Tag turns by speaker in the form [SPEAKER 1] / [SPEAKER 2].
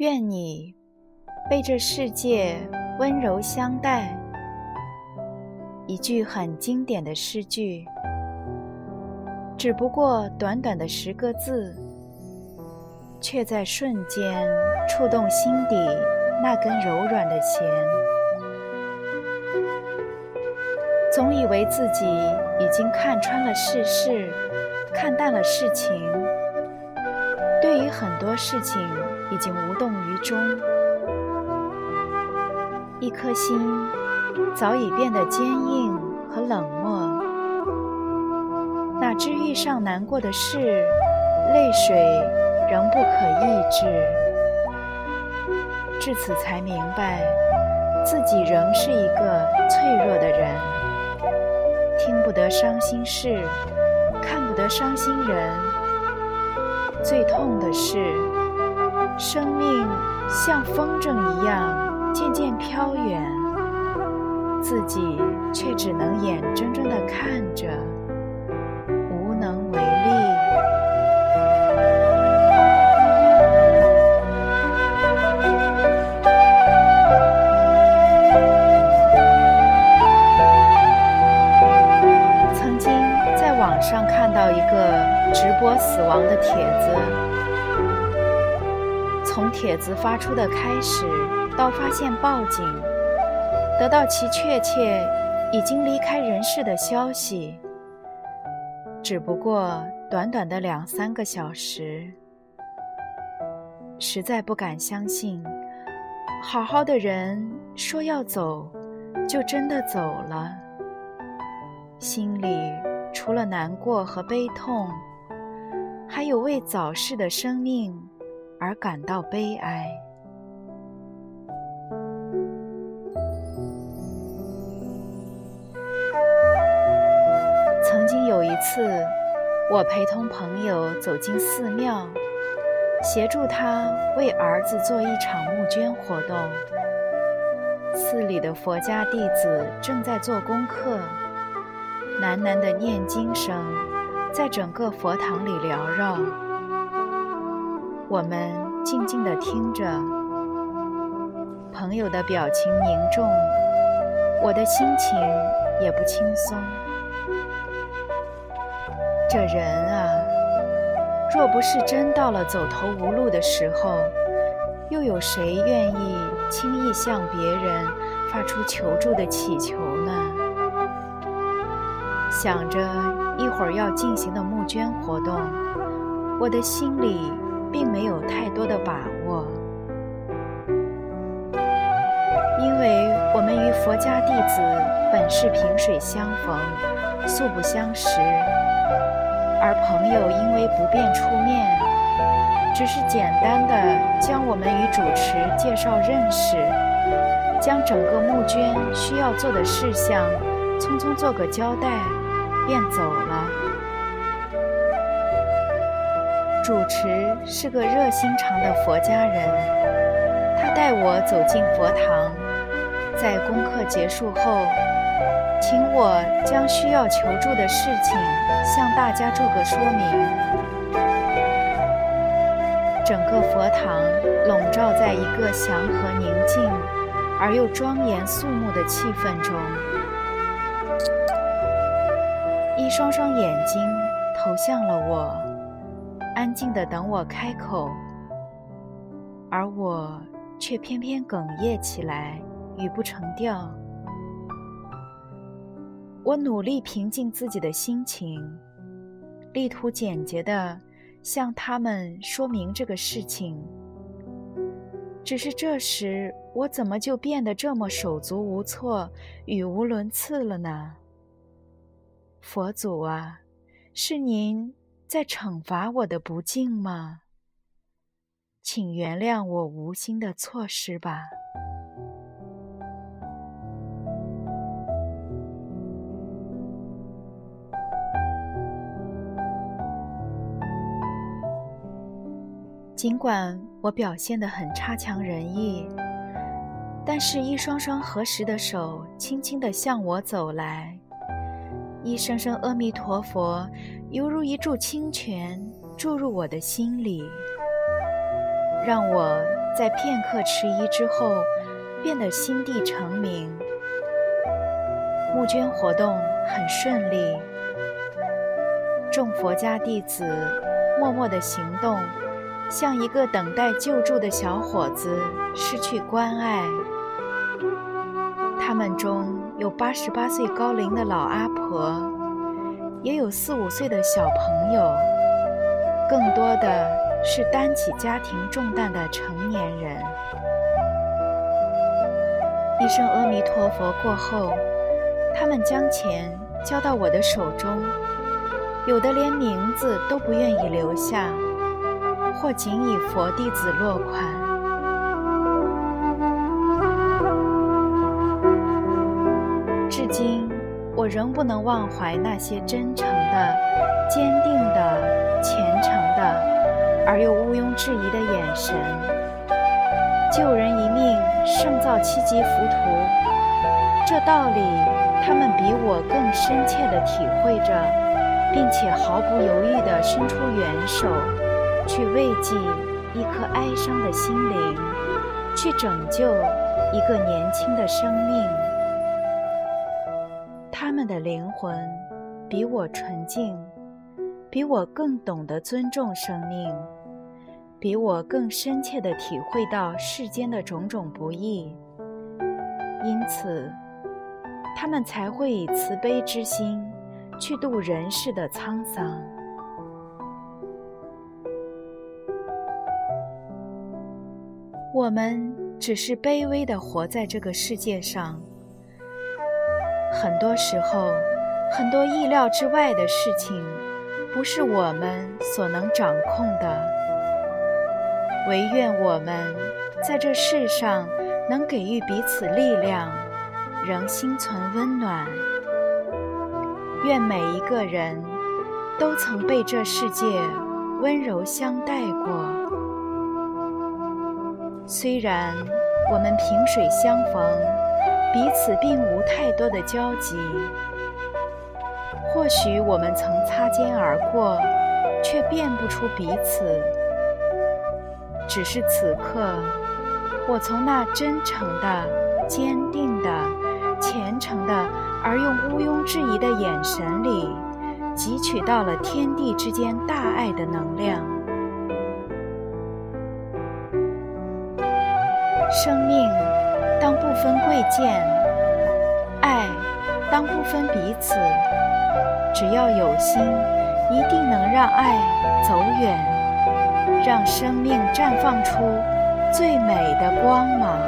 [SPEAKER 1] 愿你被这世界温柔相待。一句很经典的诗句，只不过短短的十个字，却在瞬间触动心底那根柔软的弦。总以为自己已经看穿了世事，看淡了世情，于很多事情。已经无动于衷，一颗心早已变得坚硬和冷漠。哪知遇上难过的事，泪水仍不可抑制。至此才明白，自己仍是一个脆弱的人，听不得伤心事，看不得伤心人。最痛的是。生命像风筝一样渐渐飘远，自己却只能眼睁睁地看着，帖子发出的开始，到发现报警，得到其确切已经离开人世的消息，只不过短短的两三个小时，实在不敢相信，好好的人说要走，就真的走了。心里除了难过和悲痛，还有为早逝的生命。而感到悲哀。曾经有一次，我陪同朋友走进寺庙，协助他为儿子做一场募捐活动。寺里的佛家弟子正在做功课，喃喃的念经声在整个佛堂里缭绕。我们静静地听着，朋友的表情凝重，我的心情也不轻松。这人啊，若不是真到了走投无路的时候，又有谁愿意轻易向别人发出求助的祈求呢？想着一会儿要进行的募捐活动，我的心里。并没有太多的把握，因为我们与佛家弟子本是萍水相逢，素不相识，而朋友因为不便出面，只是简单的将我们与主持介绍认识，将整个募捐需要做的事项匆匆做个交代，便走了。主持是个热心肠的佛家人，他带我走进佛堂，在功课结束后，请我将需要求助的事情向大家做个说明。整个佛堂笼罩在一个祥和宁静而又庄严肃穆的气氛中，一双双眼睛投向了我。安静的等我开口，而我却偏偏哽咽起来，语不成调。我努力平静自己的心情，力图简洁的向他们说明这个事情。只是这时，我怎么就变得这么手足无措、语无伦次了呢？佛祖啊，是您。在惩罚我的不敬吗？请原谅我无心的错失吧。尽管我表现得很差强人意，但是一双双合十的手轻轻地向我走来，一声声阿弥陀佛犹如一柱清泉注入我的心里，让我在片刻迟疑之后变得心地澄明。募捐活动很顺利，众佛家弟子默默的行动。像一个等待救助的小伙子失去关爱，他们中有八十八岁高龄的老阿婆，也有四五岁的小朋友，更多的是担起家庭重担的成年人。一声阿弥陀佛过后，他们将钱交到我的手中，有的连名字都不愿意留下。或仅以佛弟子落款。仍不能忘怀那些真诚的、坚定的、虔诚的，而又毋庸置疑的眼神。救人一命胜造七级浮屠，这道理他们比我更深切地体会着，并且毫不犹豫地伸出援手。去慰藉一颗哀伤的心灵，去拯救一个年轻的生命。们的灵魂比我纯净，比我更懂得尊重生命，比我更深切地体会到世间的种种不易。因此，他们才会以慈悲之心去度人世的沧桑。我们只是卑微的活在这个世界上，很多时候，很多意料之外的事情，不是我们所能掌控的。唯愿我们在这世上能给予彼此力量，仍心存温暖。愿每一个人都曾被这世界温柔相待过。虽然我们萍水相逢，彼此并无太多的交集，或许我们曾擦肩而过，却辨不出彼此。只是此刻，我从那真诚的、坚定的、虔诚的，而又毋庸置疑的眼神里，汲取到了天地之间大爱的能量。不分贵贱，爱当不分彼此，只要有心，一定能让爱走远，让生命绽放出最美的光芒。